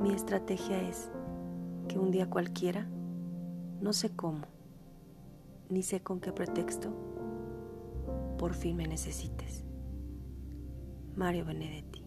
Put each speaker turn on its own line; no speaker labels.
Mi estrategia es que un día cualquiera, no sé cómo, ni sé con qué pretexto, por fin me necesites. Mario Benedetti.